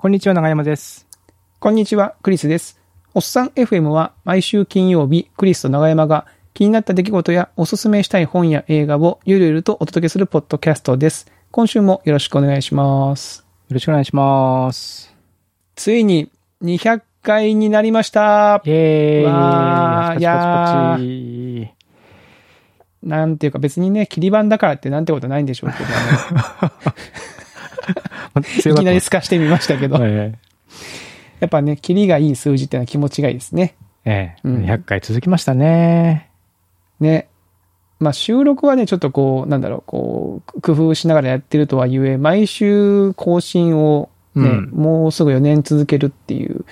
こんにちは、長山です。こんにちは、クリスです。おっさん FM は毎週金曜日、クリスと長山が気になった出来事やおすすめしたい本や映画をゆるゆるとお届けするポッドキャストです。今週もよろしくお願いします。よろしくお願いします。ついに200回になりましたイ。ェーイわーパチパチパチパチなんていうか別にね、切り板だからってなんてことないんでしょうけど、ま いきなり透かしてみましたけど、えやっぱね、切りがいい数字ってのは気持ちがいいですね。えええうん200回続きましたね。ね。まあ収録はね、ちょっとこう、なんだろう、こう、工夫しながらやってるとはいえ、毎週更新をね、うんもうすぐ4年続けるっていう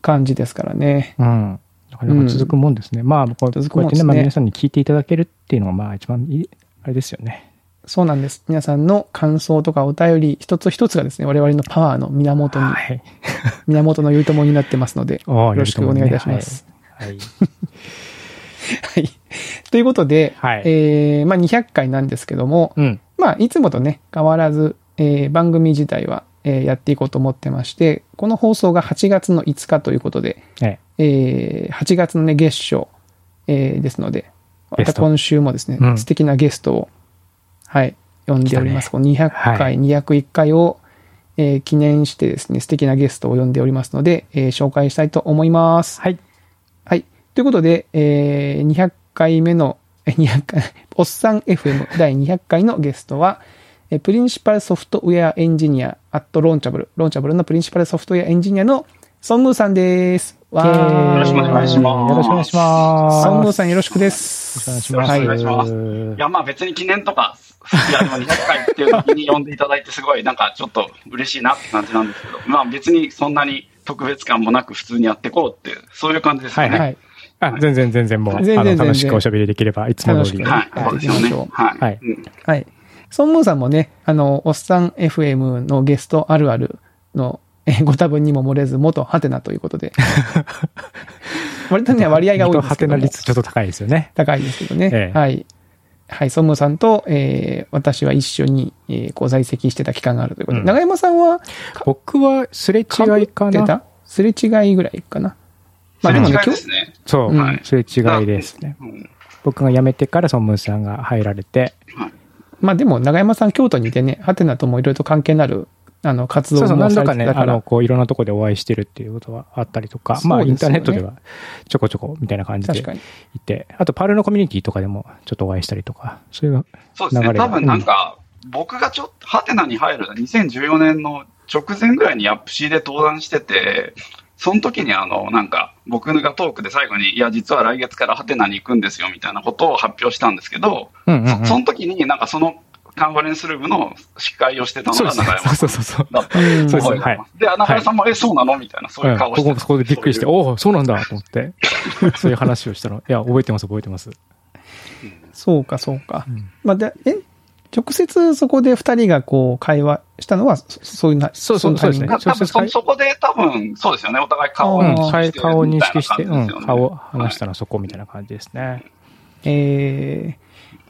感じですからね。うん。なかなか続くもんですね。まあ、こうやってね、ねまあ皆さんに聞いていただけるっていうのが、まあ一番いい、あれですよね。そうなんです。皆さんの感想とかお便り一つ一つがですね、我々のパワーの源に、はい。源の頼朝になってますので、およろしくお願いいたします。。はい。はいはい。ということで、はいえー、まあ200回なんですけども、うん。まあ、いつもとね、変わらず、えー番組自体は、えーやっていこうと思ってまして、この放送が8月の5日ということで、ええー8月のね、月初、えーですので、また今週もですね、うん素敵なゲストを、はい、呼んでおります。来この200は回、い201回を、えー記念してですね、素敵なゲストを呼んでおりますので、えー紹介したいと思います。はい。はい。ということで、えー200回目の、え200回、おっさん FM 第200回のゲストは、えー Principal Software Engineer、at Launchable、Launchable の Principal Software Engineer のソンムーさんです。わーよろしくお願いしますよろしくお願いします。ソンムーさんよろしくです。よろしくお願いします。よろしくお願いしますいや、まあ別に記念とか、いや、でも200回っていう時に呼んでいただいて、すごいなんかちょっと嬉しいなって感じなんですけど、まあ別にそんなに特別感もなく普通にやっていこうっていう、そういう感じですよね。はい。あ、全然全然もう、全然あの、楽しくおしゃべりできれば、いつも通りはい、そうですよね。やっていきはい。はいうんはい。ソンムーさんもね、あの、おっさん FM のゲストあるあるの、えーご多分にも漏れず、元ハテナということで。割とね、割合が多いですハテナ。率ちょっと高いですよね。高いですけどね。ええはい。はい、ソンムーさんと、えー私は一緒に、えーこう在籍してた期間があるということで。うん長山さんは、僕はすれ違いかな。た？すれ違いぐらいかな？まあでもね、今日、ですね。そう、うんすれ違いですね。うん僕が辞めてからソンムーさんが入られて、はいまあでも長山さん京都にいてね、ハテナともいろいろと関係のある、あの、活動そうそう、何度かね。あの、こう、いろんなとこでお会いしてるっていうことはあったりとか、まあ、インターネットではちょこちょこみたいな感じで。いて、あと、パールのコミュニティとかでもちょっとお会いしたりとか、そういう、そうですね。流れが多分なんか、僕がちょっと、ハテナに入る2014年の直前ぐらいにアップシーで登壇してて、その時にあの、なんか、僕がトークで最後に、いや、実は来月からハテナに行くんですよ、みたいなことを発表したんですけど、うんうん、うん。そその時になんかそのカンファレンスルームの司会をしてたのが中山そうそうそう。だったうんそうです覚えてはい。で、中山さんも、え、そうなの？みたいな、そういう顔をして。た僕もそこでびっくりして、そういう。おお、そうなんだと思って、そういう話をしたら、いや、覚えてます、覚えてます。そうか、そうか。うん。まあ、で、え、直接そこで二人がこう会話したのは、そそういうな、そうそうそうですね。た多分そそこで多分、そうですよね、お互い顔をうん。認識して顔を認識して、うん、顔を話したのはそこみたいな感じですね。えー、い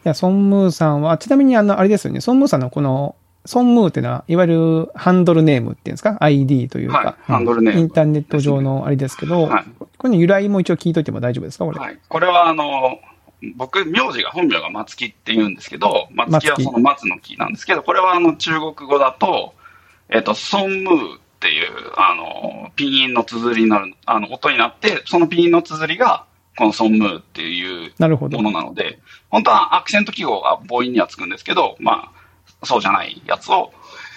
や、ソンムーさんは、ちなみにあの、あれですよね、ソンムーさんのこの、ソンムーっていうのは、いわゆるハンドルネームっていうんですか ?ID というか、はい、ハンドルネーム。インターネット上のあれですけど、はいこれの由来も一応聞いといても大丈夫ですか？これ。はい、これはあの、僕、名字が本名が松木って言うんですけど、松木はその松の木なんですけど、これはあの中国語だと、えっ、と、ソンムーっていう、あの、ピン音の綴りになる、あの、音になって、そのピン音の綴りが、このソンムーっていうなるほども。のなので、本当はアクセント記号が母音にはつくんですけど、まあ、そうじゃないやつを、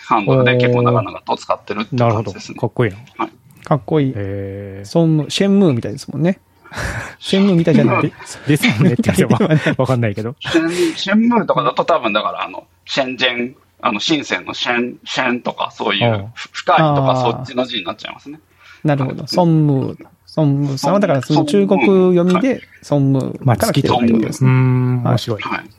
ハンドルで結構長々と使ってるっていうなるほど。感じですね。かっこいいな。かっこいい。えソンムー、シェンムーみたいですもんね。シェンムーみたいじゃない。ー、ですよねって言わわかんないけど。シェン、ムーとかだと多分だからあの、シェンジェン、あの、深センのシェン、シェンとかそういう深いとかそっちの字になっちゃいますね。なるほど。ソンムー。ソンムーさんは、だからその中国読みで、ソンムーまあ、から来てる月とかいうことですね。ん、面白い。はい。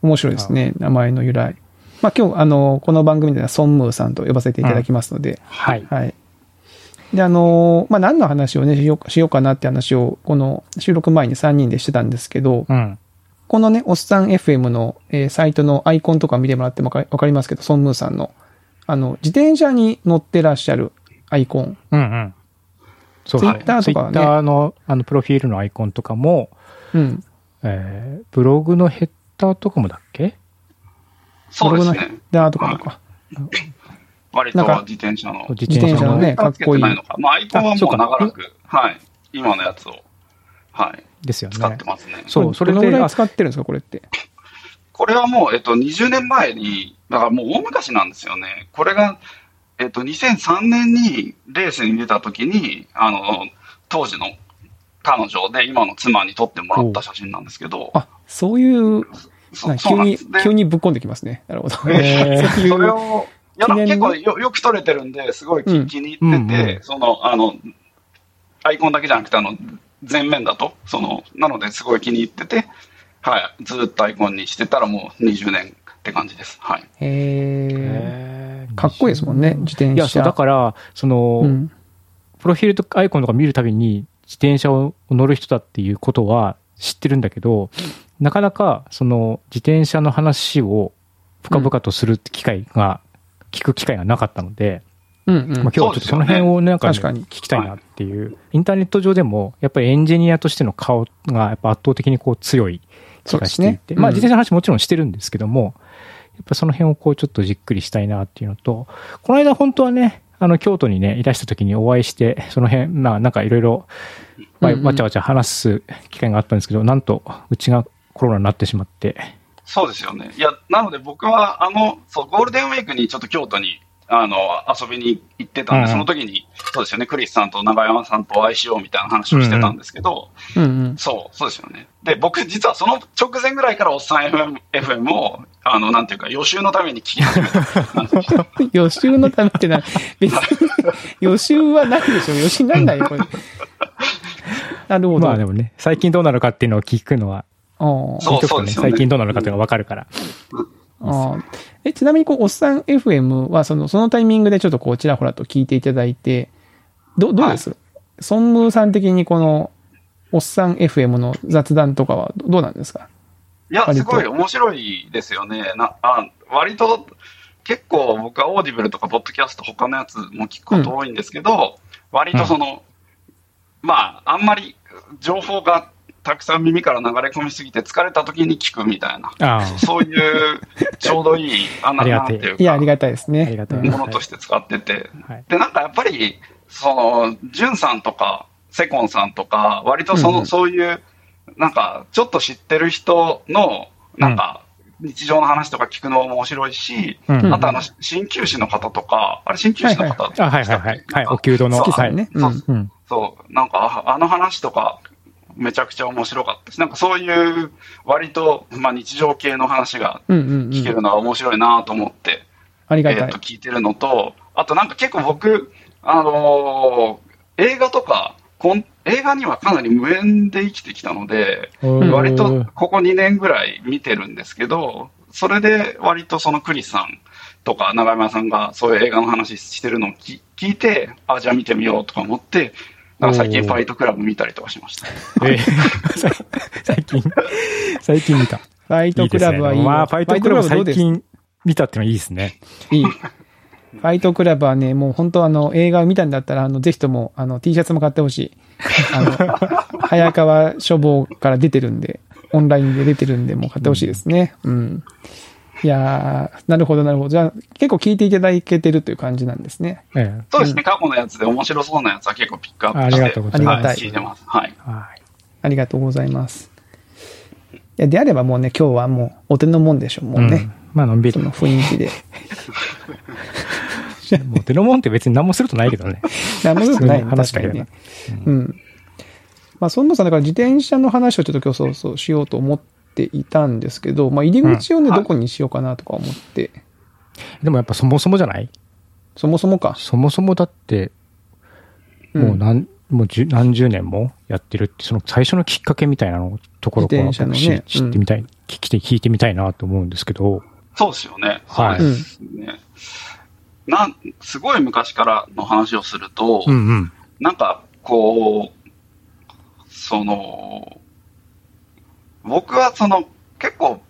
面白いですね。名前の由来。まあ今日、あの、この番組ではソンムーさんと呼ばせていただきますので、はい。はい。で、あの、まあ何の話をね、しようしようかなって話を、この収録前に3人でしてたんですけど、うん。このね、おっさん FM の、えーサイトのアイコンとか見てもらってもわかわかりますけど、ソンムーさんの、あの、自転車に乗ってらっしゃるアイコン。うんうん。そうそう。Twitter とかはね Twitter の、あの、プロフィールのアイコンとかも、うん。えー、ブログのヘッダーとかもだっけ？そうですブログのヘッね。ダーとかもか。割となんか自転車の。自自転車のね、かっこいい。まあ、アイコンはもう長らく、はい。今のやつを、はい。ですよね。使ってますね。そう、それのぐらい使ってるんですか、これって？これはもう、えっと、20年前に、だからもう大昔なんですよね。これが、えっと、2003年にレースに出た時に、あの、当時の彼女で今の妻に撮ってもらった写真なんですけど、あ、そういう、急に。急にぶっこんできますね。なるほど。えー それう、を、いや、結構よよく撮れてるんで、すごい気,、に入ってて、うんうんその、あの、アイコンだけじゃなくて、あの、前面だと、その、なのですごい気に入ってて、はい、ずっとアイコンにしてたらもう20年って感じです。はい。ええかっこいいですもんね、自転車。いや、そう、だから、その、うん。プロフィールとかアイコンとか見るたびに自転車を乗る人だっていうことは知ってるんだけど、なかなかその自転車の話を深々とする機会が、聞く機会がなかったので、うんうん。まあ、今日はちょっとその辺をなんか,、ね、確かに聞きたいなっていう、インターネット上でもやっぱりエンジニアとしての顔がやっぱ圧倒的にこう強い気がしていて、そうですねうんまあ自転車の話もちろんしてるんですけども、やっぱその辺をこうちょっとじっくりしたいなっていうのと、この間本当はね、あの京都にね、いらした時にお会いして、その辺、まあなんかいろいろ、わちゃわちゃ話す機会があったんですけど、なんとうちがコロナになってしまって、そうですよね。いや、なので僕は、あの、そう、ゴールデンウィークにちょっと京都に、あの、遊びに行ってたんで、うんその時に、そうですよね、クリスさんと長山さんとお会いしようみたいな話をしてたんですけど、うんうん。そう、そうですよね。で、僕、実はその直前ぐらいからおっさん FM, FM を、あの、なんていうか、予習のために聞き始めた。予習のためってな、別に、予習はないでしょ。予習なんないよ、これ。なるほど。まあでもね、最近どうなるかっていうのを聞くのは、そうそうですよね最近どうなるかっていうのがわかるから。あー。えちなみに、こう、おっさん FM は、その、そのタイミングでちょっとこう、ちらほらと聞いていただいて、ど、どうです、ソンムーさん的にこの、おっさん FM の雑談とかはどどうなんですか？いや、すごい面白いですよね。なあ割と、結構僕はオーディブルとかポッドキャスト他のやつも聞くこと多いんですけど、割とその、まあ、あんまり情報がたくさん耳から流れ込みすぎて疲れた時に聞くみたいな、ああ、そういうちょうどいい、あんなんていういや、ありか、がたいですね。ものとして使ってて。はい。で、なんかやっぱり、その、ジュンさんとか、セコンさんとか、割とその、うんうんそういう、なんか、ちょっと知ってる人の、なんか、日常の話とか聞くのも面白いし、うんあとあの、鍼灸師の方とか、あれ鍼灸師の方あ、はいはいはい。はい、お給度の。はい。ね。そううんうん。そう、なんか、ああの話とか、めちゃくちゃ面白かったし、なんかそういう、割と、まあ日常系の話が。聞けるのは面白いなと思って、ありがたい。聞いてるのと、あとなんか結構僕、あのー映画とかこん、映画にはかなり無縁で生きてきたので、うん割とここ2年ぐらい見てるんですけど、それで割とそのクリスさんとか長山さんがそういう映画の話してるのをき聞いて、あ、じゃあ見てみようとか思って、なんか最近ファイトクラブ見たりとかしました。えー 最近、最近見た。ファイトクラブはいいよ。まあ、ファイトクラブ最近見たってのはいいですね。いい。ファイトクラブはね、もう本当あの、映画を見たんだったら、あの、ぜひとも、あの、T シャツも買ってほしい。あの、早川書房から出てるんで、オンラインで出てるんで、もう買ってほしいですね。うん。いやー、なるほど、なるほど。じゃあ、結構聞いていただけてるという感じなんですね。ええそうですね、過去のやつで面白そうなやつは結構ピックアップして、ありがとうございますはい聞いてます。はい。はい。ありがとうございます。いや、であればもうね、今日はもう、お手のもんでしょ、もうね。んまあ、のんびり。その雰囲気で。もうデノモンって別に何もするとないけどね。何も良くない話かにね。うん。まあ、そんなさん、だから自転車の話をちょっと今日そうそうしようと思っていたんですけど、まあ、入り口をね、うん。はいどこにしようかなとか思って、でもやっぱそもそもじゃない？そもそもか。そもそもだって、もう何、もう十何十年もやってるって、その最初のきっかけみたいなのところから自転車の僕ね知知ってみたい、聞きて聞いてみたいなと思うんですけど、そうですよね。はい。そうですね。なん、すごい昔からの話をすると、うんうん。なんか、こう、その、僕はその、結構、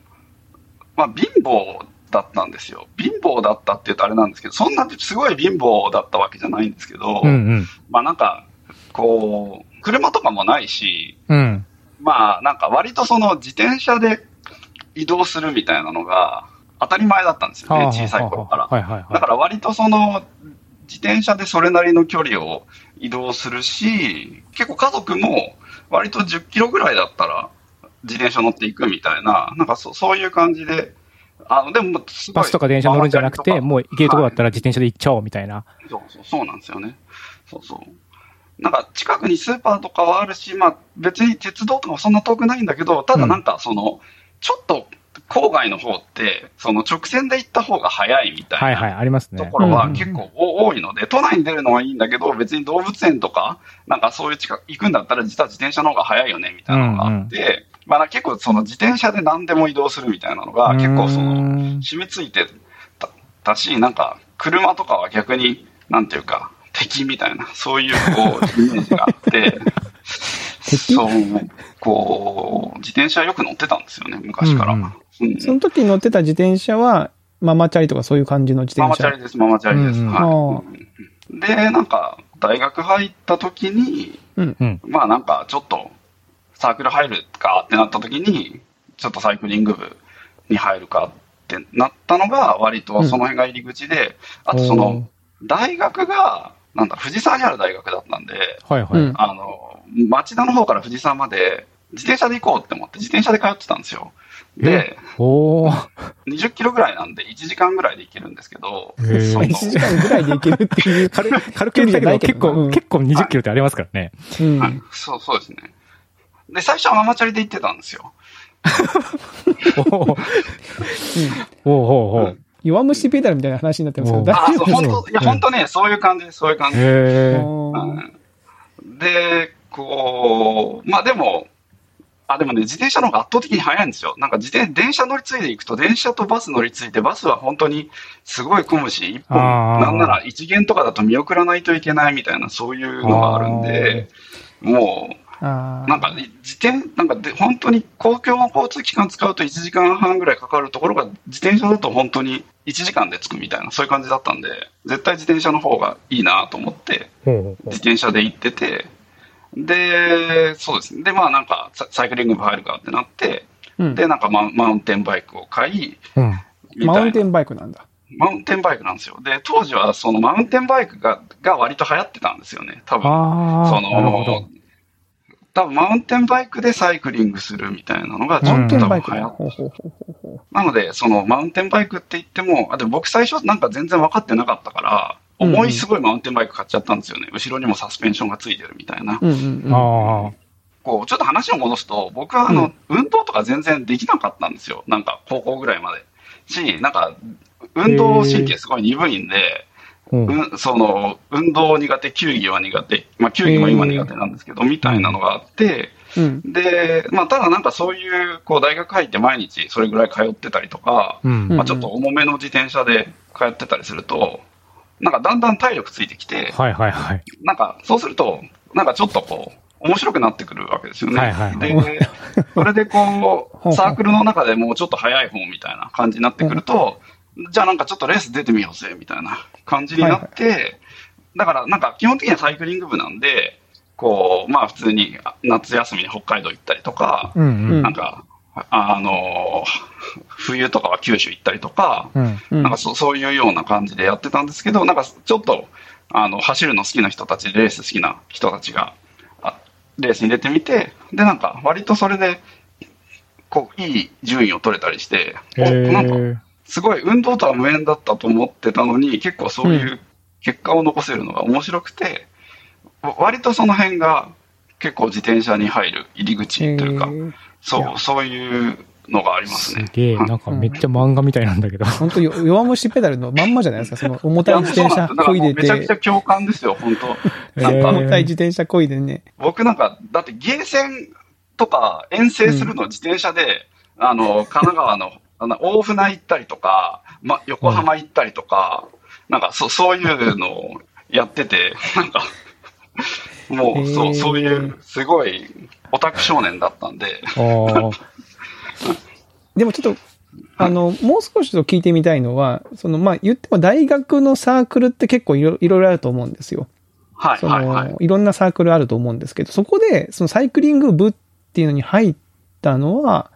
まあ、貧乏だったんですよ。貧乏だったって言うとあれなんですけど、そんなすごい貧乏だったわけじゃないんですけど、うんうん。まあなんか、こう、車とかもないし、うん。まあなんか割とその自転車で移動するみたいなのが当たり前だったんですよね、小さい頃から。はいはいはい。だから割とその、自転車でそれなりの距離を移動するし、結構家族も割と10キロぐらいだったら自転車乗っていくみたいな、なんかそそういう感じで、あの、でもバスとか電車乗るんじゃなくて、もう行けるとこだったら自転車で行っちゃおうみたいな。そうそう、そうなんですよね。そうそう。なんか近くにスーパーとかはあるし、まあ別に鉄道とかもそんな遠くないんだけど、ただなんかその、ちょっと郊外の方って、その直線で行った方が早いみたいな。はいはい、ありますね。ところはうん結構多いので、都内に出るのはいいんだけど、別に動物園とか、なんかそういう近く行くんだったら、実は自転車の方が早いよねみたいなのがあって、まあ結構その自転車で何でも移動するみたいなのが、結構そうの、ん染みついてたたし、なんか車とかは逆に、なんていうか、敵みたいな、そういうこう、イメージがあって、敵？そう、こう、自転車よく乗ってたんですよね、昔から。うんうんその時に乗ってた自転車は、ママチャリとかそういう感じの自マ転車？マチャリです、ママチャリです。うんうんはい。で、なんか、大学入った時に、うん。うん。まあなんか、ちょっと、サークル入るかってなった時に、ちょっとサイクリング部に入るかってなったのが、割とその辺が入り口で、あとその、大学が、なんだ、藤沢にある大学だったんで、はいはい。うんあの、町田の方から藤沢まで、自転車で行こうって思って、自転車で通ってたんですよ。で、おー。20キロぐらいなんで、1時間ぐらいで行けるんですけど、へーその1時間ぐらいで行けるっていう。軽軽く言ったけど、結構、うん結構20キロってありますからね。うん。はい、そう、そうですね。で、最初はママチャリで行ってたんですよ。おー。おーお弱虫ペダルみたいな話になってますけど、大丈夫です本当いや、本当ね、そういう感じそういう感じ。で、こう、まあでも、あ、でもね、自転車の方が圧倒的に速いんですよ。なんか自転、電車乗り継いでいくと、電車とバス乗り継いで、バスは本当にすごい混むし、一本、なんなら一元とかだと見送らないといけないみたいな、そういうのがあるんで、もあう、なんか、自転、なんかで、本当に公共の交通機関使うと1時間半ぐらいかかるところが、自転車だと本当に1時間で着くみたいな、そういう感じだったんで、絶対自転車の方がいいなと思って、自転車で行ってて、で、そうですね。で、まあなんかサ、サイクリング部入るかってなって、うん。で、なんかマウンテンバイクを買い、ううん。マウンテンバイクなんだ。マウンテンバイクなんですよ。で、当時はそのマウンテンバイクがが割と流行ってたんですよね。多分。その。、多分マウンテンバイクでサイクリングするみたいなのがちょっと多。分流行っほうほうほうほうほなので、そのマウンテンバイクって言っても、あでも僕最初なんか全然分かってなかったから、うんうん重いすごいマウンテンバイク買っちゃったんですよね。後ろにもサスペンションがついてるみたいな。う。うんうんうん。あこう、ちょっと話を戻すと、僕はあの、運動とか全然できなかったんですよ。なんか、高校ぐらいまで。し、なんか、運動神経すごい鈍いんで、あ。うん。うん、その、運動苦手、球技は苦手、まあ、球技も今苦手なんですけど、みたいなのがあって、うん。で、まあ、ただなんかそういう、こう、大学入って毎日それぐらい通ってたりとか、うん。まあ、ちょっと重めの自転車で通ってたりすると、なんかだんだん体力ついてきて、はいはいはい。なんかそうすると、なんかちょっとこう、面白くなってくるわけですよね。はいはいで、それでこほうサークルの中でもうちょっと速い方みたいな感じになってくると、じゃあなんかちょっとレース出てみようぜ、みたいな感じになって、だからなんか基本的にはサイクリング部なんで、こう、まあ普通に夏休みに北海道行ったりとか、うんうん。なんか、あの、冬とかは九州行ったりとか、うん。うんなんかそそういうような感じでやってたんですけど、なんかちょっと、あの、走るの好きな人たち、レース好きな人たちが、あレースに出てみて、で、なんか、割とそれで、こう、いい順位を取れたりして、おへなんか、ーすごい運動とは無縁だったと思ってたのに、結構そういう結果を残せるのが面白くて、わ割とその辺が結構自転車に入る入り口というか、そう、そういうのがありますすね。げえ、はいなんかめっちゃ漫画みたいなんだけど。本当よ弱虫ペダルのまんまじゃないですか？その重たい自転車 こいでだからもうめちゃくちゃて、共感ですよ、本当。へなんか、ー重たい自転車こいでね。僕なんか、だってゲーセンとか遠征するの自転車で、あの、神奈川の大船行ったりとか、ま、横浜行ったりとか、なんかそ、そういうのをやってて、なんか、もう、そう、そういう、すごい、オタク少年だったんで。でもちょっと、あの、もう少しと聞いてみたいのは、その、まあ、言っても大学のサークルって結構いろいろあると思うんですよ。はい、そはい、はいの、。いろんなサークルあると思うんですけど、そこで、そのサイクリング部っていうのに入ったのは、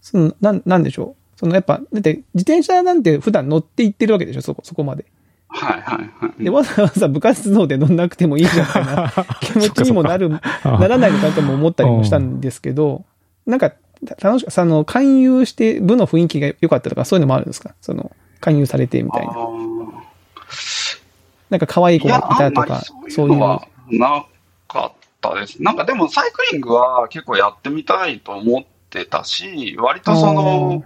その、なん、なんでしょう？その、やっぱ、だって、自転車なんて普段乗って行ってるわけでしょ、そこ、そこまで。はい、はい、はい。で、わざわざ部活動で乗んなくてもいいじゃんな 気持ちにもなる、あならないのかとも思ったりもしたんですけど、なんか、楽しく、その、勧誘して部の雰囲気が良かったとか、そういうのもあるんですか？その、勧誘されてみたいな。なんか可愛い子がいたとかそう。いうのはなかったです。なんかでもサイクリングは結構やってみたいと思ってたし、割とその、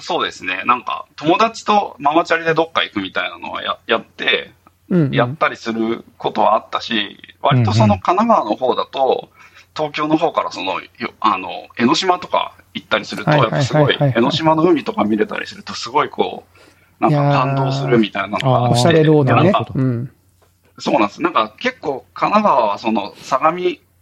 そうですね、なんか友達とママチャリでどっか行くみたいなのはややって、うんうん、やったりすることはあったし、割とその神奈川の方だと、東京の方からその、よあの、江ノ島とか行ったりすると、やっぱすごい、江ノ島の海とか見れたりすると、すごいこう、なんか感動するみたいなのがあって。おしゃれロードね。そうなんです。なんか結構神奈川はその相模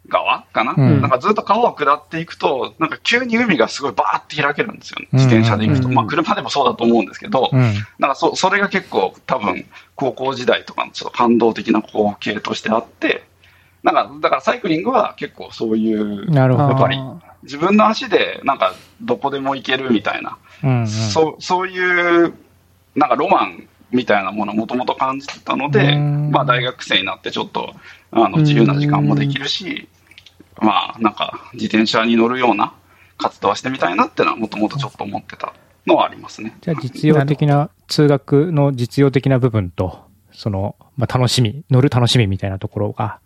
川かな、うんなんかずっと川を下っていくと、なんか急に海がすごいバーって開けるんですよね。自転車で行くと。うんまあ車でもそうだと思うんですけど、うん。なんかそそれが結構多分高校時代とかのちょっと感動的な光景としてあって、なんかだからサイクリングは結構そういう、なるほど。やっぱりあ自分の足でなんかどこでも行けるみたいな、うんうんそうそういうなんかロマンみたいなものをもともと感じてたので、うんまあ大学生になってちょっとあの自由な時間もできるし、まあなんか自転車に乗るような活動はしてみたいなっていうのはもともとちょっと思ってたのはありますね。じゃあ実用的な、通学の実用的な部分と、その、まあ、楽しみ、乗る楽しみみたいなところが、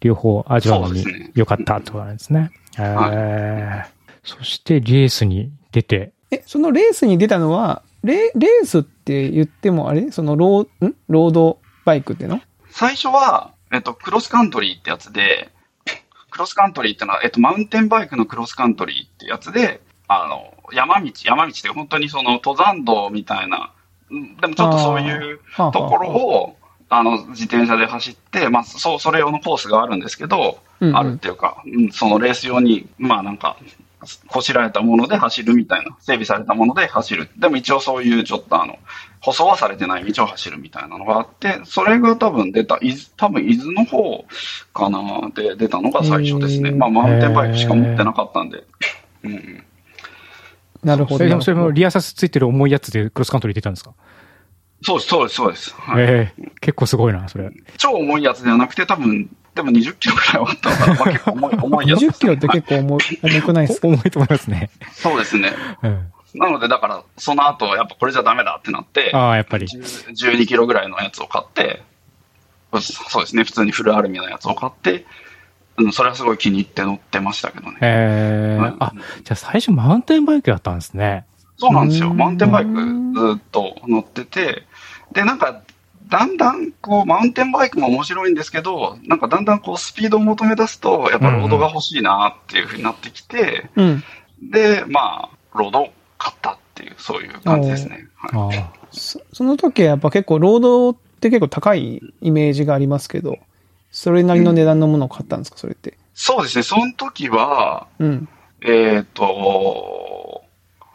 両方味わうのに良かったってことなんですね。えー。そしてレースに出て、え、そのレースに出たのは、レレースって言ってもあれ？そのロー、ん？ロードバイクっての？最初は、えっと、クロスカントリーってやつで、クロスカントリーってのは、えっと、マウンテンバイクのクロスカントリーってやつで、あの、山道、山道って本当にその登山道みたいな、うんでもちょっとそういうところを、あ。の、自転車で走って、まあ、そう、それ用のコースがあるんですけど、うんうん。あるっていうか、うんそのレース用に、まあなんか、こしられたもので走るみたいな、整備されたもので走る。でも一応そういうちょっとあの、舗装はされてない道を走るみたいなのがあって、それが多分出た、伊豆多分伊豆の方かなで出たのが最初ですね。まあマウンテンバイクしか持ってなかったんで。うんうん、なるほど。それでもそれもリアサスついてる重いやつでクロスカントリー出たんですか、そうです、そうです、そうです。はいええ結構すごいな、それ。超重いやつではなくて、多分、でも20キロくらいはあったのかな。まあ、結構重い、重いやつです20キロって結構重い 重くないですか？重いと思いますね。そうですね。うん、なので、だから、その後、やっぱこれじゃダメだってなって、ああ、やっぱり。10 12キロぐらいのやつを買って、そうですね、普通にフルアルミのやつを買って、うん、それはすごい気に入って乗ってましたけどね。はいええあ、じゃあ最初マウンテンバイクやったんですね。そうなんですよ。うんマウンテンバイクずっと乗ってて、で、なんか、だんだん、こう、マウンテンバイクも面白いんですけど、なんかだんだんこう、スピードを求め出すと、やっぱロードが欲しいなっていうふうになってきて、うん。で、まあ、ロードを買ったっていう、そういう感じですね。はいそその時はやっぱ結構、ロードって結構高いイメージがありますけど、それなりの値段のものを買ったんですか、それって？そうですね、その時は、うん。えっ、と、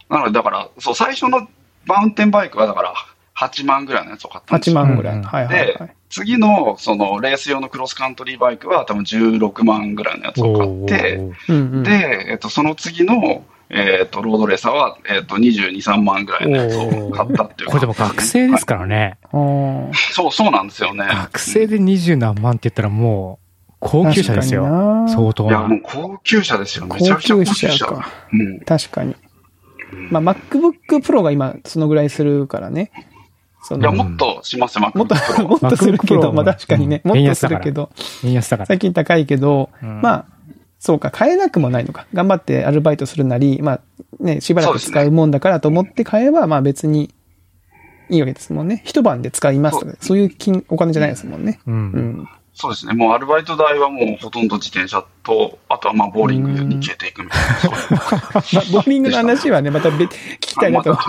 なので、だから、そう、最初のマウンテンバイクは、だから、8万ぐらいのやつを買ったんです8よ。万ぐらい。うんはいはいはでい。、次の、その、レース用のクロスカントリーバイクは、多分16万ぐらいのやつを買って。で、えっ、と、その次の、えっ、と、ロードレーサーは、えっ、と、22、3万ぐらいのやつを買ったっていう、これでも学生ですからね。そう、そうなんですよね。学生で二十何万って言ったらもう、高級車ですよ。相当いや、もなう。高級車ですよ。めちゃ高くちゃ高級級車。うん。確かに。うんまあ、MacBook Pro が今、そのぐらいするからね。そいや、のもっとしますよ、もっと もっとするけど、まあ確かにね、うんもっとするけど、円安だから。最近高いけど、うんまあ、そうか、買えなくもないのか。頑張ってアルバイトするなり、まあ、ね、しばらく使うもんだからと思って買えば、まあ別にいいわけですもんね。一晩で使いますとか、そういう金、お金じゃないですもんね。う。うんん。そうですね。もうアルバイト代はもうほとんど自転車と、あとはまあボーリングに消えていくみたいな。ボーリングの話はね、また別、聞きたいなと思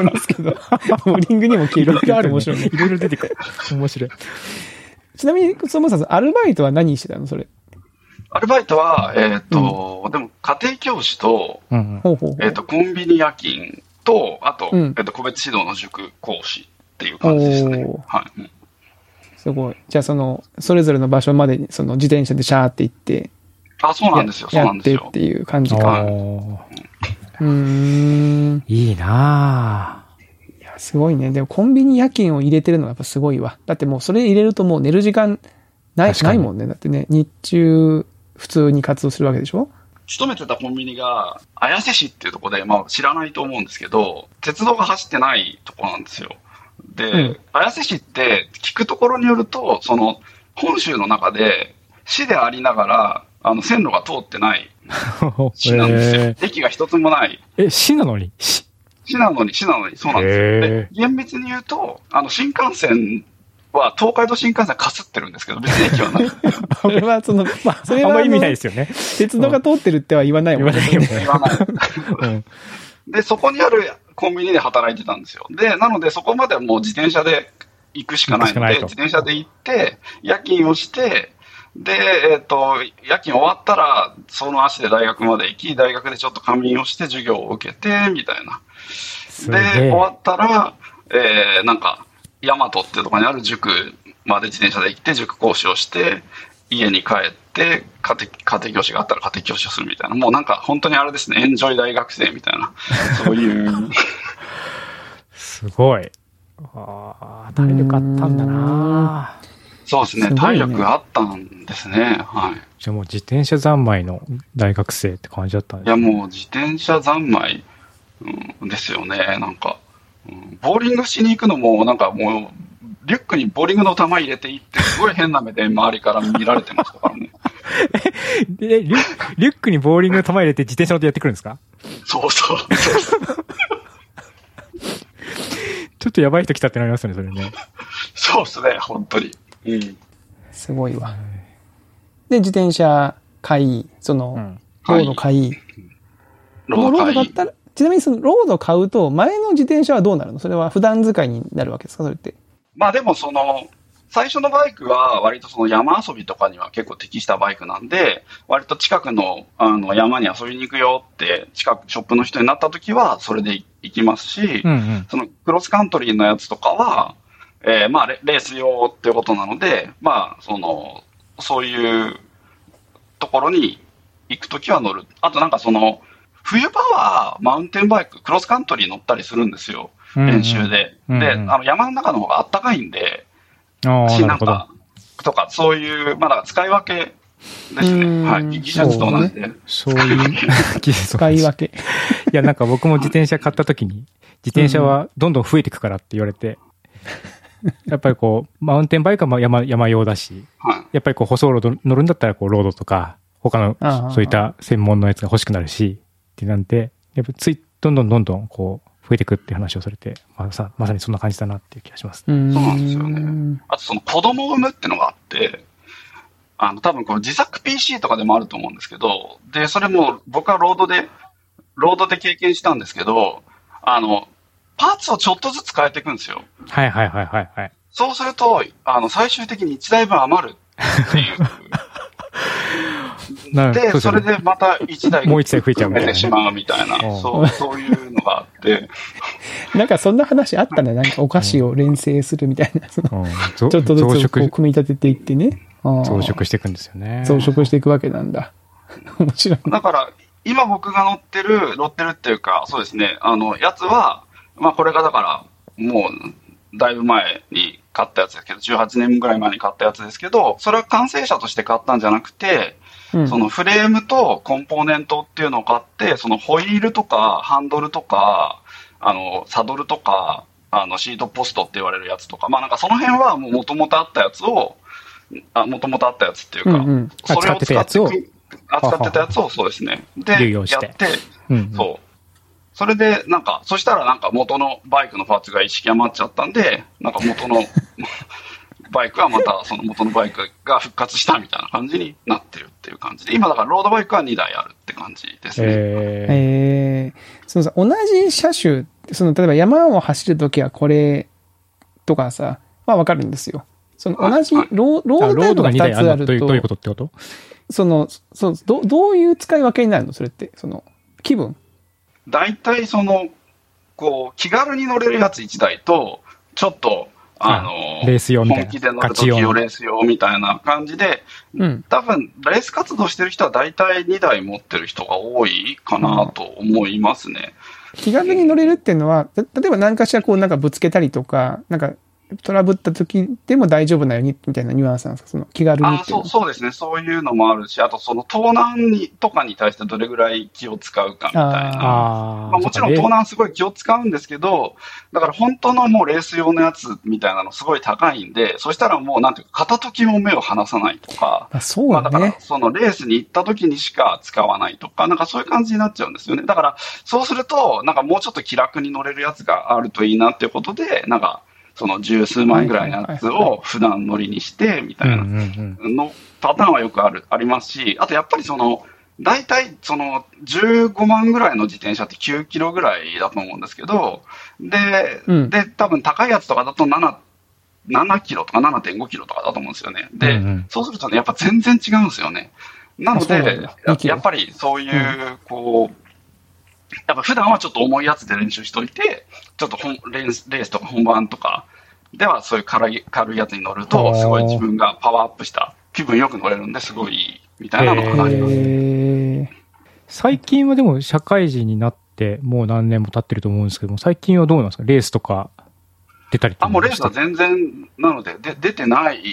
うんですけど、ボーリングにも消えるっていろいろあるね。面白いね。いろいろ出てくる。面白い。ちなみに、そもそもアルバイトは何してたのそれ？アルバイトは、えっ、と、でも家庭教師と、うん。えっ、と、コンビニ夜勤と、あと、うんえっ、と、個別指導の塾講師っていう感じでしたね。はい。うんすごい。じゃあその、それぞれの場所までに、その自転車でシャーって行って、あ、そうなんですよ。そうやなんですよってって。いう感じあか。ーうーん。いいなぁ。いや、すごいね。でもコンビニ夜勤を入れてるのがやっぱすごいわ。だってもうそれ入れるともう寝る時間ない、ないもんね。だってね、日中普通に活動するわけでしょ？勤めてたコンビニが、綾瀬市っていうところで、まあ知らないと思うんですけど、鉄道が走ってないところなんですよ。で、うん綾瀬市って聞くところによると、その、本州の中で市でありながら、あの、線路が通ってない 市なんですよ。え駅が一つもない。ーえ、市なのに？市市なのに、市なのに、そうなんですよ。へで、厳密に言うと、あの、新幹線は、東海道新幹線かすってるんですけど、別に駅はない。それはその、まあ、それはあんま意味ないですよね。鉄道が通ってるっては言わないもんね。言わないで、そこにあるコンビニで働いてたんですよ。で、なのでそこまではもう自転車で行くしかないので、自転車で行って、夜勤をして、で、えっ、と、夜勤終わったら、その足で大学まで行き、大学でちょっと仮眠をして授業を受けて、みたいな。で、終わったら、えー、なんか、大和っていうところにある塾まで自転車で行って、塾講師をして、家に帰って家庭、家庭教師があったら家庭教師をするみたいな、もうなんか本当にあれですね、エンジョイ大学生みたいな、そういう、すごい。ああ、体力あったんだな。そうですね、ね。体力あったんですね、はい。じゃあもう自転車三昧の大学生って感じだったんですいや、もう自転車三昧、うん、ですよね、なんか、うん。ボーリングしに行くのも、なんかもう、リュックにボーリングの球入れていって、すごい変な目で周りから見られてましたからね。でリュリュックにボーリングの球入れて自転車乗ってやってくるんですか？そうそう。ちょっとやばい人来たってなりますよね、それね。そうですね、本当に。うん。すごいわ。で、自転車買い、その、うん。ロード買い。ロード買ったら、ちなみにそのロード買うと、前の自転車はどうなるの？それは普段使いになるわけですか？それって。まあでもその、最初のバイクは割とその山遊びとかには結構適したバイクなんで、割と近くのあの山に遊びに行くよって、近くショップの人になった時はそれで行きますし、うんうん。そのクロスカントリーのやつとかは、えーまあレレース用っていうことなので、まあその、そういうところに行くときは乗る。あとなんかその、冬場はマウンテンバイク、クロスカントリー乗ったりするんですよ。練習で。で、うんうんあの山の中の方があったかいんで、ああ、しなんか、とか、そういう、まあだから使い分けですね。はい。技術と同じで。そういう 技術を使い分け。いや、なんか僕も自転車買った時に、自転車はどんどん増えていくからって言われて、やっぱりこう、マウンテンバイクはまあ山、山用だし、はい。やっぱりこう、舗装ロード乗るんだったら、こう、ロードとか、他のそういった専門のやつが欲しくなるし、ってなんで、やっぱつい、どんどんどんどん、こう、増えていくっていう話をされて、まあ、さ、まさにそんな感じだなっていう気がします。そうそうなんですよねあとその子供を産むってのがあって、あの、多分この自作 PC とかでもあると思うんですけど、で、それも僕はロードで、ロードで経験したんですけど、あの、パーツをちょっとずつ変えていくんですよ。はいはいはいはいはい。そうすると、あの、最終的に1台分余るっていう。なで、それでまた1台もう一台増えちゃうみたいなてしまうみたいな、うんそう、そういうのがあって、なんかそんな話あったね。なんかお菓子を連成するみたいな。ちょっとず増つこう殖、組み立てていってね。増殖していくんですよね。増殖していくわけなんだ。面白い。だから、今僕が乗ってる、乗ってるっていうか、そうですね、あの、やつは、まあこれがだから、もう、だいぶ前に買ったやつですけど、18年ぐらい前に買ったやつですけど、それは完成車として買ったんじゃなくて、うんそのフレームとコンポーネントっていうのを買って、そのホイールとかハンドルとか、あの、サドルとか、あの、シートポストって言われるやつとか、まあなんかその辺はもう元々あったやつを、あ、元々あったやつっていうか、うんうん。それをあ使って扱ってたやつをそうですね。で、やって、うんうん。そう。それで、なんか、そしたらなんか元のバイクのパーツが一式余っちゃったんで、なんか元のバイクはまたその元のバイクが復活したみたいな感じになってるっていう感じで、今だからロードバイクは2台あるって感じですね。ええー、そのさ、同じ車種って、その、例えば山を走るときはこれとかさ、まあわかるんですよ。その同じはい。ローロードタイプがあロードが2 2台あつあるるのどういうことってこと？その、そう、どどういう使い分けになるの？それって。その、気分。大体その、こう、気軽に乗れるやつ1台と、ちょっと、あの、レース用みたいな本気で乗るレース用みたいな感じで、うん。多分、レース活動してる人は大体2台持ってる人が多いかなと思いますね。気軽に乗れるっていうのは、た例えば何かしらこうなんかぶつけたりとか、なんかトラブった時でも大丈夫なようにみたいなニュアンスなんですか？その気軽にあそうそうですね、そういうのもあるし、あとその盗難にとかに対してどれぐらい気を使うかみたいな。あまあ、もちろん盗難すごい気を使うんですけど、だから本当のもうレース用のやつみたいなのすごい高いんで、そしたらもうなんていうか、片時も目を離さないとか、あそうまあだからね。そのレースに行った時にしか使わないとか、なんかそういう感じになっちゃうんですよね。だからそうすると、なんかもうちょっと気楽に乗れるやつがあるといいなっていうことで、なんかその十数万円ぐらいのやつを普段乗りにして、みたいなうん。のパターンはよくある、ありますし、あとやっぱりその、大体その15万ぐらいの自転車って9キロぐらいだと思うんですけど、で、うんで、多分高いやつとかだと7、7キロとか7.5キロとかだと思うんですよね。で、うんうんそうするとね、やっぱ全然違うんですよね。なのでだ、や2キロやっぱりそういう、こう、やっぱ普段はちょっと重いやつで練習しといて、ちょっと本レースレースとか本番とかではそういう軽い軽いやつに乗るあと、ーすごい自分がパワーアップした気分よく乗れるんですごいいいみたいなのがあります。へ最近はでも社会人になってもう何年も経ってると思うんですけども、最近はどうなんですか？レースとか出たりとあ、もうレースは全然なので、で出てない。で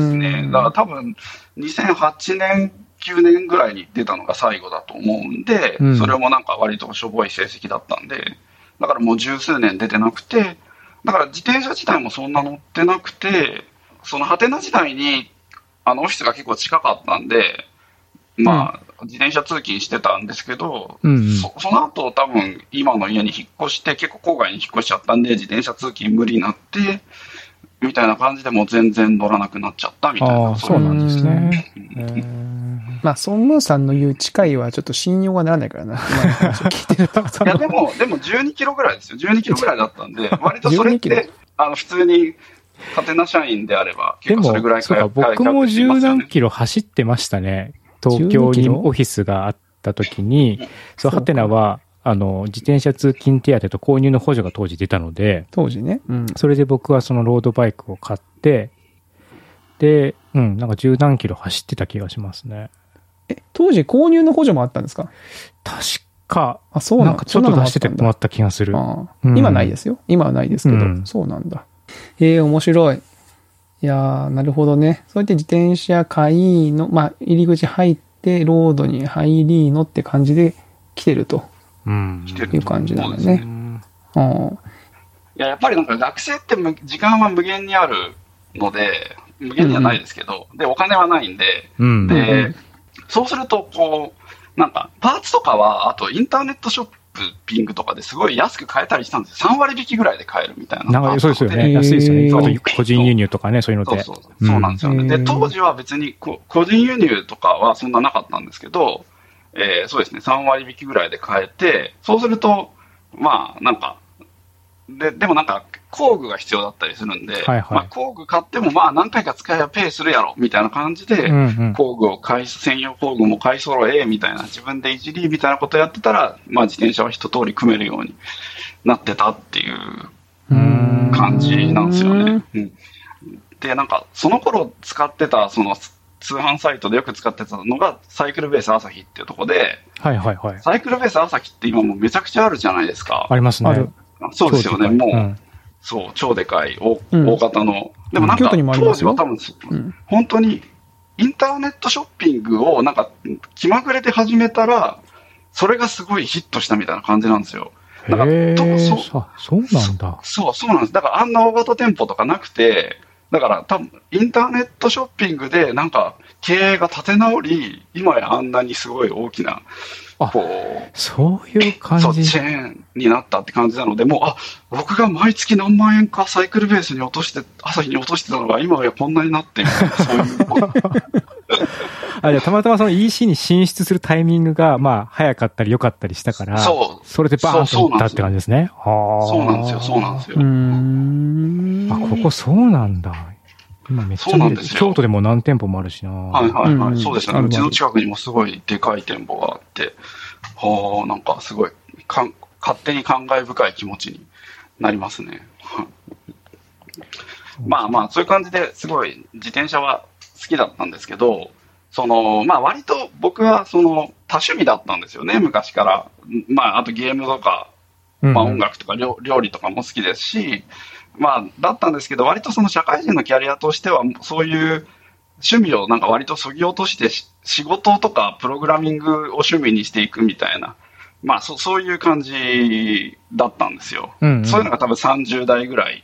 すね。だから多分2008年、9年ぐらいに出たのが最後だと思うんで、うん。それもなんか割としょぼい成績だったんで、だからもう十数年出てなくて、だから自転車自体もそんな乗ってなくて、そのハテナ時代に、あのオフィスが結構近かったんで、まあ、自転車通勤してたんですけど、うんうん。そその後多分今の家に引っ越して、結構郊外に引っ越しちゃったんで、自転車通勤無理になって、みたいな感じでもう全然乗らなくなっちゃったみたいな。ああ、そうなんですね。まあ、ソンムーさんの言う近いはちょっと信用がならないからな。聞いてると。そいや、のでも、でも12キロぐらいですよ。12キロぐらいだったんで、割とそれっ12キロて、あの、普通に、ハテナ社員であれば、でも結構それぐらい、そうか、僕も十何キロ走ってましたね。東京12キロ？にオフィスがあった時に、そう、そうかハテナは、あの、自転車通勤手当と購入の補助が当時出たので、当時ね。うん。それで僕はそのロードバイクを買って、で、うん、なんか十何キロ走ってた気がしますね。え、当時購入の補助もあったんですか？確か、あ、そうなんかちょっと出しててもらった気がする。うん今ないですよ。今はないですけど。うんそうなんだ。ええ面白い。いやー、なるほどね。そうやって自転車買いの、まあ、入り口入って、ロードに入りのって感じで来てるとうん。来てるいう感じなんだそうですね。うんあいや、やっぱりなんか学生ってむ時間は無限にあるので、無限にはないですけど、で、お金はないんで、うん。うんで、そうすると、こう、なんか、パーツとかは、あとインターネットショッピングとかですごい安く買えたりしたんですよ。3割引きぐらいで買えるみたいななん。かそうですよね。安いですよね。あと個人輸入とかね、そういうので。そうそうそう。そうなんですよね。で、うん当時は別にこ個人輸入とかはそんななかったんですけど、えーそうですね、3割引きぐらいで買えて、そうすると、まあ、なんか、で、でもなんか、工具が必要だったりするんで、はいはいまあ、工具買ってもまあ何回か使えばペイするやろ、みたいな感じで、うんうん。工具を買い、専用工具も買い揃え、みたいな、自分でいじり、みたいなことやってたら、まあ自転車は一通り組めるようになってたっていううん感じなんですよね。うんで、なんか、その頃使ってた、その、通販サイトでよく使ってたのが、サイクルベース朝日っていうところで、はいはいはい。サイクルベース朝日って今もうめちゃくちゃあるじゃないですかあ。りますね。あるそうですよね、もう、んそう、超でかい、大うん大型の。でもなんか、当時は多分、うん本当に、インターネットショッピングをなんか、気まぐれで始めたら、それがすごいヒットしたみたいな感じなんですよ。だからへえ、どそうさそうなんだ。そう、そうなんです。だからあんな大型店舗とかなくて、だから多分インターネットショッピングでなんか経営が立て直り、今やあんなにすごい大きな、あこそういうう、感そう、チじ。ェーンになったって感じなので、もう、あ、僕が毎月何万円かサイクルベースに落として、朝日に落としてたのが今やこんなになってみたいな、そういう。あ、じゃあたまたまその EC に進出するタイミングが、まあ、早かったり良かったりしたから、そうそれでバーンといったって感じですね。はあ。そうなんですよ、そうなんですようー。ん。あ、ここそうなんだ。今めっちゃ京都でも何店舗もあるしな。はいはいはい。うんそうですね。うちの近くにもすごいでかい店舗があって、はあ、なんかすごいかん、勝手に感慨深い気持ちになりますね。は いまあまあ、そういう感じですごい自転車は好きだったんですけど、その、まあ割と僕はその多趣味だったんですよね、昔から。まああとゲームとか、まあ音楽とか料料理とかも好きですし、まあだったんですけど、割とその社会人のキャリアとしては、そういう趣味をなんか割とそぎ落としてし仕事とかプログラミングを趣味にしていくみたいな、まあそそういう感じだったんですよ。うんうんそういうのが多分30代ぐらい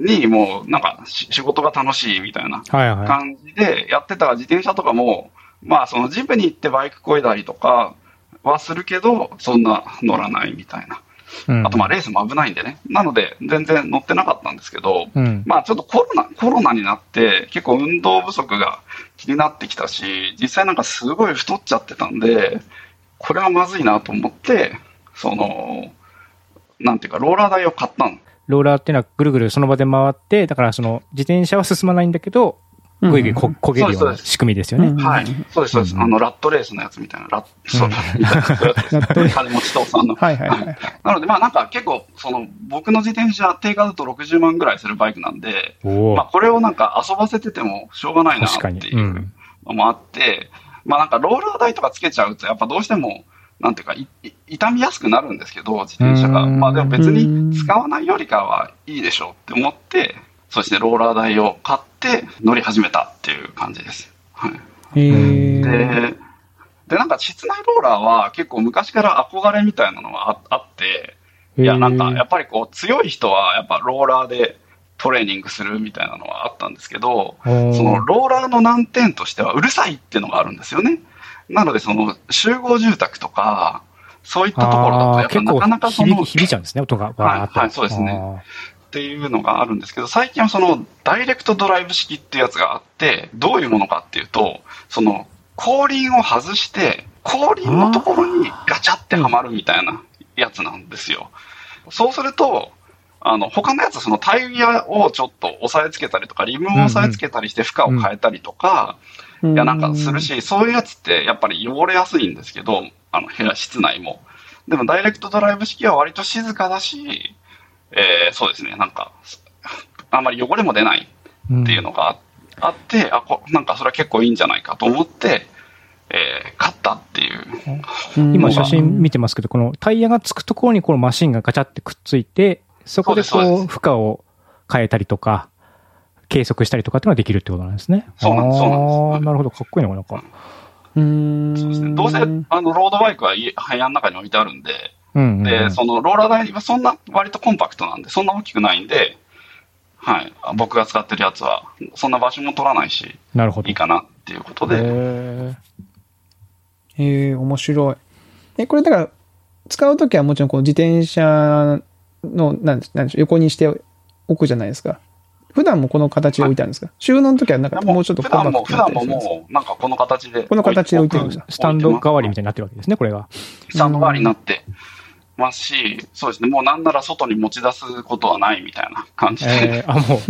にもうなんかし仕事が楽しいみたいな。感じでやってたら自転車とかも、まあそのジムに行ってバイクこいだりとかはするけど、そんな乗らないみたいな。うんあとまあレースも危ないんでね。なので全然乗ってなかったんですけど、うん。まあちょっとコロナ、コロナになって結構運動不足が気になってきたし、実際なんかすごい太っちゃってたんで、これはまずいなと思って、その、なんていうかローラー台を買ったの。ローラーっていうのはぐるぐるその場で回って、だからその自転車は進まないんだけど、ぐいぐいこ焦げるようなそうです仕組みですよね。うん。はい。そうです、そうです。うん。あの、ラットレースのやつみたいな、ラッそう、みたいな金持ち父さんの。はいはいはい。なので、まあなんか結構、その、僕の自転車、定価だと60万ぐらいするバイクなんで、まあこれをなんか遊ばせててもしょうがないなって。いううん。のもあって、まあなんかローラー台とかつけちゃうと、やっぱどうしても、なんていうか、いい傷みやすくなるんですけど、自転車が。うんまあでも別に使わないよりかはいいでしょうって思って、そしてローラー台を買って乗り始めたっていう感じです。はい。で、で、なんか室内ローラーは結構昔から憧れみたいなのがああって、いや、なんかやっぱりこう強い人はやっぱローラーでトレーニングするみたいなのはあったんですけど、そのローラーの難点としてはうるさいっていうのがあるんですよね。なのでその集合住宅とか、そういったところだとやっぱなかなかその、響いちゃうんですね、音が。はいはいそうですねっていうのがあるんですけど、最近はそのダイレクトドライブ式っていうやつがあって、どういうものかっていうと、その後輪を外して、後輪のところにガチャってはまるみたいなやつなんですよ。そうすると、あの、他のやつ、そのタイヤをちょっと押さえつけたりとか、リムを押さえつけたりして負荷を変えたりとか、いや、なんかするし、そういうやつってやっぱり汚れやすいんですけど、あの、部屋、室内も。でも、ダイレクトドライブ式は割と静かだし、えーそうですね、なんか、あんまり汚れも出ないうんっていうのがああって、あこなんかそれは結構いいんじゃないかと思って、えー買ったっていう。うん。今写真見てますけど、このタイヤがつくところにこのマシンがガチャってくっついて、そこでこう、負荷を変えたりとか、計測したりとかっていうのができるってことなんですね。そうなんですそうなんですあーなるほど、かっこいいのかな、なんか。うーん。そうですね。どうせ、あの、ロードバイクは家部屋の中に置いてあるんで、うんうんうん。で、そのローラー台はそんな、割とコンパクトなんで、そんな大きくないんで、はい。僕が使ってるやつは、そんな場所も取らないし、なるほど。いいかなっていうことで、へへえ、面白い。え、これだから、使うときはもちろんこう自転車の、なんでなんでしょう、横にしておくじゃないですか。普段もこの形で置いてあるんですか？収納の時はなんかもうちょっと普段も、普段ももう、なんかこの形で。この形で置いてるんですかースタンド代わりみたいになってるわけですね、これが。スタンド代わりになってますし、そうですね、もうなんなら外に持ち出すことはないみたいな感じで、えー、あ、も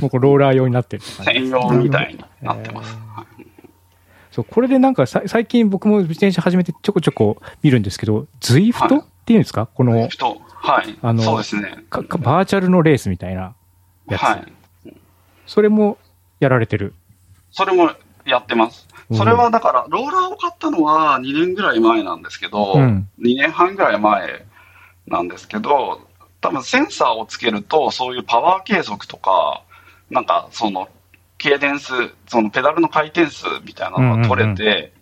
う、もうローラー用になってる専用みたいになってます。そう、これでなんかさ最近僕も自転車始めてちょこちょこ見るんですけど、ズイフトはいっていうんですか？この、人、はい。あのそうですね。かかバーチャルのレースみたいなやつ。はい。それもやられてる。それもやってます。うんそれはだから、ローラーを買ったのは2年ぐらい前なんですけど、うん2年半ぐらい前なんですけど、多分センサーをつけると、そういうパワー計測とか、なんかその、ケーデンス、そのペダルの回転数みたいなのが取れて、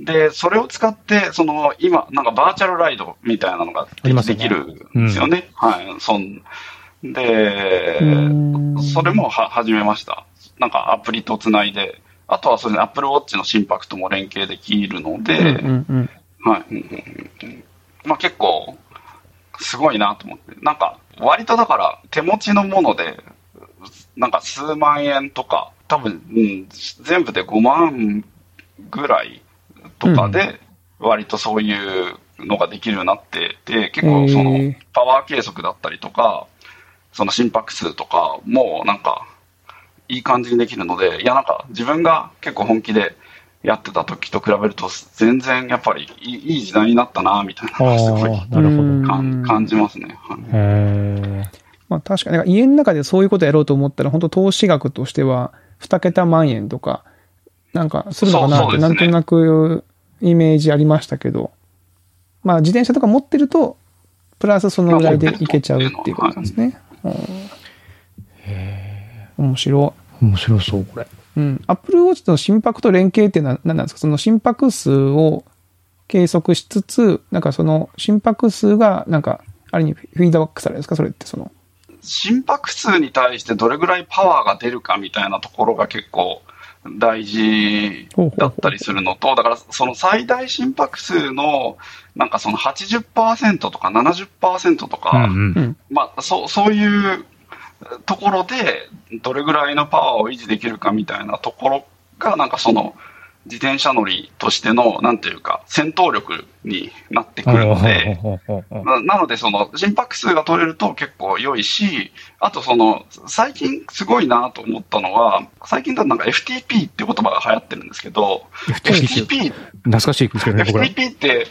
で、それを使って、その、今、なんかバーチャルライドみたいなのができるんですよね。はい。そんで、うん。それもは始めました。なんかアプリとつないで、あとはそうですね、Apple Watch の心拍とも連携できるので、うんまあ結構、すごいなと思って。なんか、割とだから、手持ちのもので、なんか数万円とか、多分、うん、全部で5万ぐらいとかで、割とそういうのができるようになって。て、結構そのパワー計測だったりとか、その心拍数とかも、なんか、いい感じにできるので、いや、なんか自分が結構本気でやってた時と比べると、全然やっぱりいいいい時代になったな、みたいなのがすごいなるほど。うん感感じますね。はいへまあ確かに、家の中でそういうことやろうと思ったら、本当投資額としては、2桁万円とか、なんかするのかなって、なんとなくイメージありましたけど、まあ自転車とか持ってると、プラスそのぐらいでいけちゃうっていうことなんですね。うん面白い。面白そう、これ。うん。Apple Watch との心拍と連携っていうのは何なんですか？その心拍数を計測しつつ、なんかその心拍数が、なんか、ある意味フィードバックされるんですか？それってその。心拍数に対してどれぐらいパワーが出るかみたいなところが結構大事だったりするのと、だからその最大心拍数のなんかその80%とか70%とか、うんうんうん。まあそうそういうところでどれぐらいのパワーを維持できるかみたいなところがなんかその自転車乗りとしてのなんていうか戦闘力になってくるので。ななので、その心拍数が取れると結構良いし、あとその、最近すごいなと思ったのは、最近だとなんか FTP っていう言葉が流行ってるんですけど、FTP 懐かしいですけどね。FTP って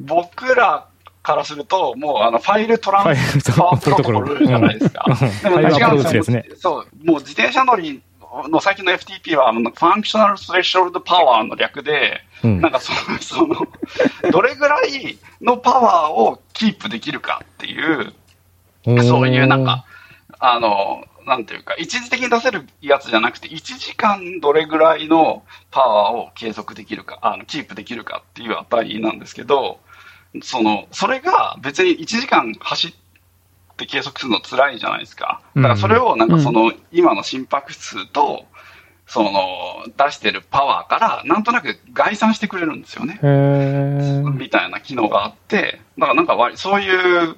僕らからすると、もうあの File Transfer プロトコルじゃないですか。うんでもファイルアップロードするやつね違うんそう、もう自転車乗りの最近の FTP は、 Functional Threshold Power の略で、うん。なんかその、その、どれぐらいのパワーをキープできるかっていう、そういうなんか、あの、なんていうか、一時的に出せるやつじゃなくて、1時間どれぐらいのパワーを継続できるか、あの、キープできるかっていう値なんですけど、その、それが別に1時間走って計測するの辛いじゃないですか。だからそれをなんかその、今の心拍数と、その、出してるパワーから、なんとなく概算してくれるんですよね。みたいな機能があって、だからなんか割そういう、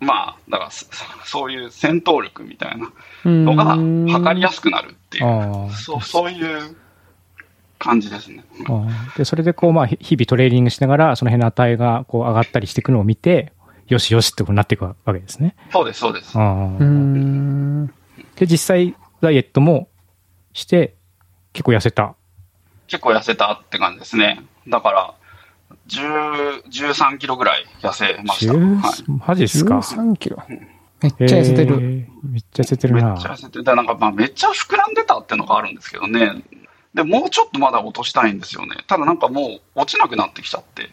まあ、だからそそういう戦闘力みたいなのが測りやすくなるっていう、ああそうそういう感じですね。で、それでこう、まあ、ひ日々トレーニングしながら、その辺の値がこう上がったりしていくのを見て、よしよしってこうなっていくわけですね。そうです、そうです。で、実際、ダイエットもして、結構痩せた。結構痩せたって感じですね。だから、10 13キロぐらい痩せました。はい10マジですか？13キロ？めっちゃ痩せてる。めっちゃ痩せてるめっな。ちゃ痩せてて、なんかまあめっちゃ膨らんでたってのがあるんですけどね。で、もうちょっとまだ落としたいんですよね。ただなんかもう落ちなくなってきちゃって。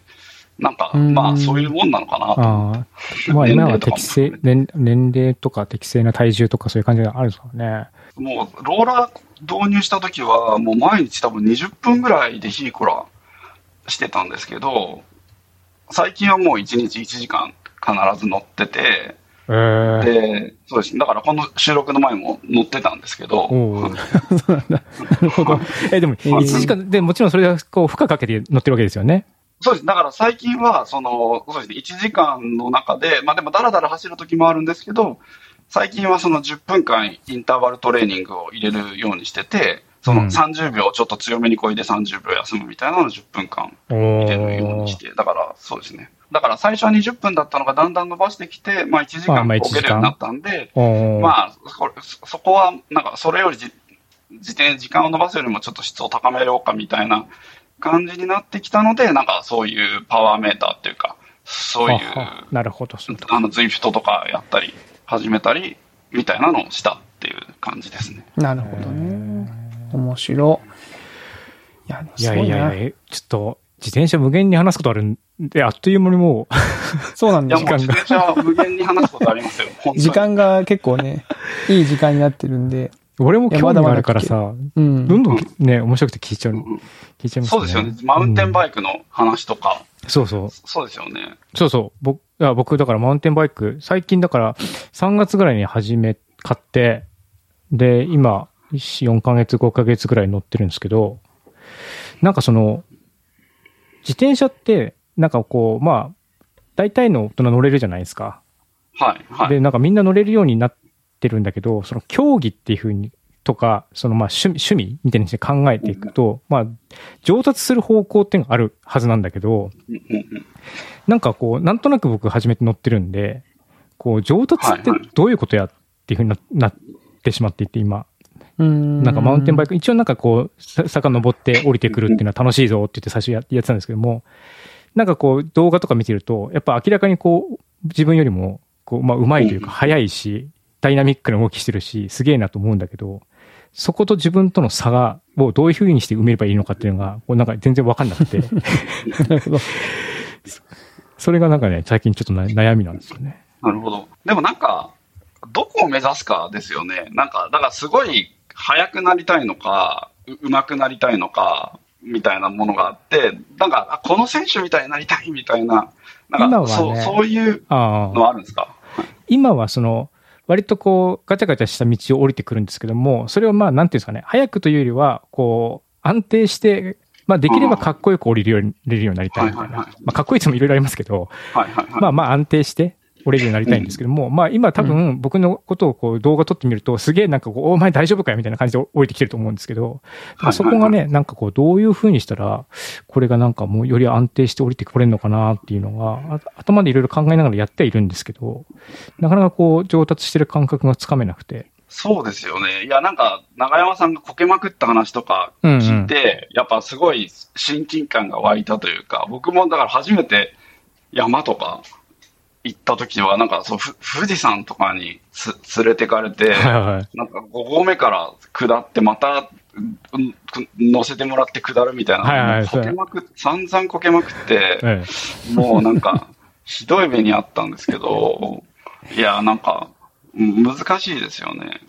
なんか、うんまあそういうもんなのかなと。ああ。まあ今は適正、年年齢とか適正な体重とかそういう感じがあるんですかね。もう、ローラー導入した時は、もう毎日多分20分ぐらいでヒーコラしてたんですけど、最近はもう1日1時間必ず乗ってて、えー、で、そうです。だからこの収録の前も乗ってたんですけど、お うなるほど。え、でも、1時間、で、もちろんそれは、こう、負荷かけて乗ってるわけですよね。そうです。だから最近は、その、そうですね、1時間の中で、まあでもダラダラ走る時もあるんですけど、最近はその10分間インターバルトレーニングを入れるようにしてて、そのうん30秒ちょっと強めにこいで30秒休むみたいなのを10分間入れるようにして、だからそうですね。だから最初は20分だったのがだんだん伸ばしてきて、まあ1時間あまあ1こげるようになったんで、まあそこはなんかそれよりじ時点、時間を伸ばすよりもちょっと質を高めようかみたいな感じになってきたので、なんかそういうパワーメーターっていうか、そういう、なるほど。あの、ズイフトとかやったり、始めたり、みたいなのをしたっていう感じですね。なるほどね。面白い。いや、いやいやいや、ちょっと、自転車無限に話すことあるんで、あっという間にもいや、そうなんですよ。もう自転車は無限に話すことありますよ。時間が結構ね、いい時間になってるんで。う、俺も興味があるからさ、うん。どんどんね、面白くて聞いちゃう、うん聞いちゃいますね。そうですよね。マウンテンイバイクの話とか、ク。そうそう。そうですよね。そうそう。僕、いや僕、だからマウンテンバイク、最近だから、3月ぐらいに始め、買って、で、今、4ヶ月、5ヶ月ぐらい乗ってるんですけど、なんかその、自転車って、なんかこう、まあ、大体の大人乗れるじゃないですか。はい、はい。で、なんかみんな乗れるようになってるんだけど、その競技っていうふうに、とか、そのまあ趣味、趣味みたいにして考えていくと、まあ、上達する方向っていうのがあるはずなんだけど、なんかこう、なんとなく僕初めて乗ってるんで、こう、上達ってどういうことやっていうふうにななってしまっていて、今。うん。なんかマウンテンバイク、一応なんかこう、さ坂登って降りてくるっていうのは楽しいぞって言って最初ややってたんですけども、なんかこう動画とか見てると、やっぱ明らかにこう、自分よりも、こう、まあ上手いというか速いし、ダイナミックな動きしてるし、すげえなと思うんだけど、そこと自分との差が、をどういう風にして埋めればいいのかっていうのが、こうなんか全然わかんなくて、なるほど。それがなんかね、最近ちょっとな悩みなんですよね。なるほど。でもなんか、どこを目指すかですよね。なんか、だからすごい速くなりたいのか、う上手くなりたいのか、みたいなものがあって、なんか、あこの選手みたいになりたいみたいな、なんか、ねそう、そういう。のはあるんですか？今はその、割とこう、ガチャガチャした道を降りてくるんですけども、それをまあ、なんていうんですかね、早くというよりは、こう、安定して、まあ、できればかっこよく降りるようにれるようになりたいみたいな。まあ、かっこいいつもいろいろありますけど。まあまあ安定して降りるようになりたいんですけども、まあ今多分僕のことをこう動画撮ってみると、すげえなんかこう、お前大丈夫かよみたいな感じで降りてきてると思うんですけど、まあそこがね、なんかこう、どういう風にしたら、これがなんかもうより安定して降りてこれるのかなっていうのが、あ頭でいろいろ考えながらやってはいるんですけど、なかなかこう、上達してる感覚がつかめなくて。そうですよね。いや、なんか、長山さんがこけまくった話とかうん、うん。聞いて、やっぱすごい親近感が湧いたというか、僕もだから初めて山とか行った時は、なんかそう、ふ富士山とかにつ連れてかれて、はいはい。なんか5合目から下って、また、乗せてもらって下るみたいな。はいはいこけまく散々こけまくって、えもうなんか、ひどい目にあったんですけど、いや、なんか、うん難しいですよね。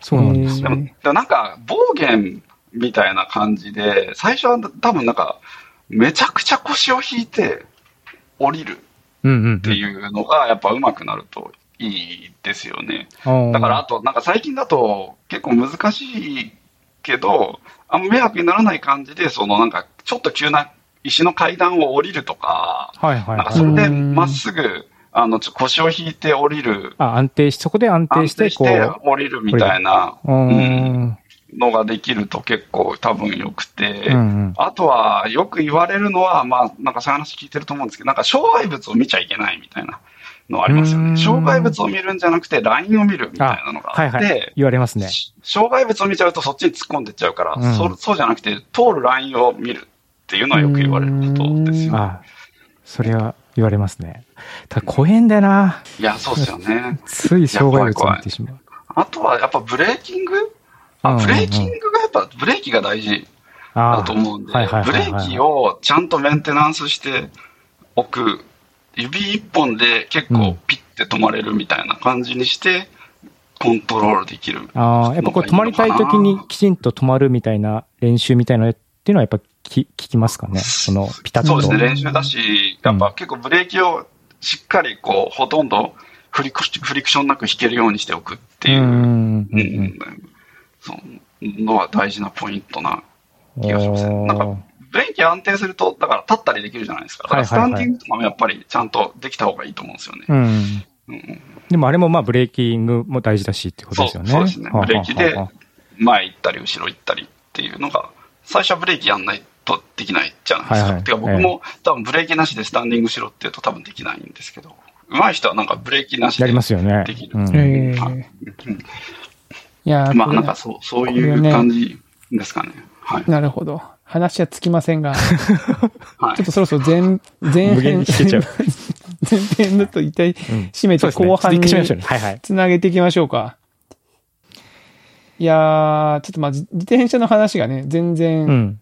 そうなんですよ。でも、なんか、暴言みたいな感じで、最初は多分なんか、めちゃくちゃ腰を引いて降りる。っていうのが、やっぱ上手くなるといいですよね。うんだから、あと、なんか最近だと結構難しいけど、あんま迷惑にならない感じで、そのなんか、ちょっと急な石の階段を降りるとか、はいはいなんかはい。それでまっすぐ、あの、ちょ腰を引いて降りる、あ、安定し、そこで安定安して、こ定してう、降りるみたいな、うーん。のができると結構多分良くて、うんうん。あとはよく言われるのは、まあ、なんかそういう話聞いてると思うんですけど、なんか障害物を見ちゃいけないみたいなのはありますよね。障害物を見るんじゃなくて、ラインを見るみたいなのがあって、はいはい。言われますね。し障害物を見ちゃうとそっちに突っ込んでっちゃうから、うんそそうじゃなくて、通るラインを見るっていうのはよく言われることですよ。あそれは言われますね。ただ怖えんだよな。いや、そうですよね。つい障害物を見てしまう。あとはやっぱブレーキングあ、ブレーキングがやっぱ、ブレーキが大事あだと思うんで、ブレーキをちゃんとメンテナンスしておく、指一本で結うん構ピッて止まれるみたいな感じにして、コントロールできる。ああ、やっぱこう止まりたい時にきちんと止まるみたいな練習みたいなのっていうのはやっぱき聞きますかね？そのピタッと。そうですね、練習だし、やっぱ結構ブレーキをしっかりこう、ほとんどフリクフリクションなく引けるようにしておくっていうう、んうんのは大事なポイントなうん。気がしますね。なんかブレーキ安定すると、だから立ったりできるじゃないですか。だからスタンディングとかもやっぱりちゃんとできた方がいいと思うんですよね。うん。うんうんでもあれもまあブレーキングも大事だしってことですよね。そうですね。ブレーキで前行ったり後ろ行ったりっていうのが、最初はブレーキやんないとできないじゃないですか。はいはいてか僕も多分ブレーキなしでスタンディングしろって言うと多分できないんですけど、上手い人はなんかブレーキなしでやりますよねでき。る。うんえはいーいやーまあなんかそう、そういう感じですかね。はい。なるほど。話はつきませんが、はいちょっとそろそろ前、前無限編、に聞けちゃう 前編だと一体うん締めて後半に。つなげていきましょうか。いやー、ちょっとまあ、自自転車の話がね、全う然、ん。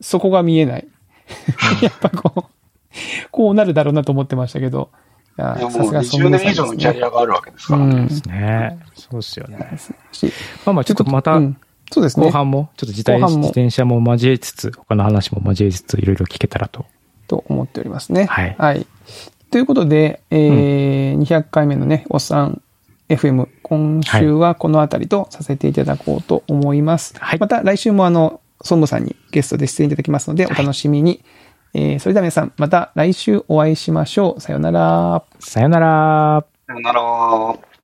そこが見えない。やっぱこう、こうなるだろうなと思ってましたけど、いやいやもうさすがソン20グさん年以上のキャリアがあるわけですからね。うん。ねそうっすよね。しまあまあちょっとまたうんそうですね。後半もちょっと自転自転車も交えつつ、他の話も交えつついろいろ聞けたらと。と思っておりますね。はいということで、えー200回目のね、おっさん FM、今週はこのあたりとさせていただこうと思います。はいまた来週もあの、ソンムさんにゲストで出演いただきますので、お楽しみに。えーそれでは皆さん、また来週お会いしましょう。さようなら。さよなら。さよなら。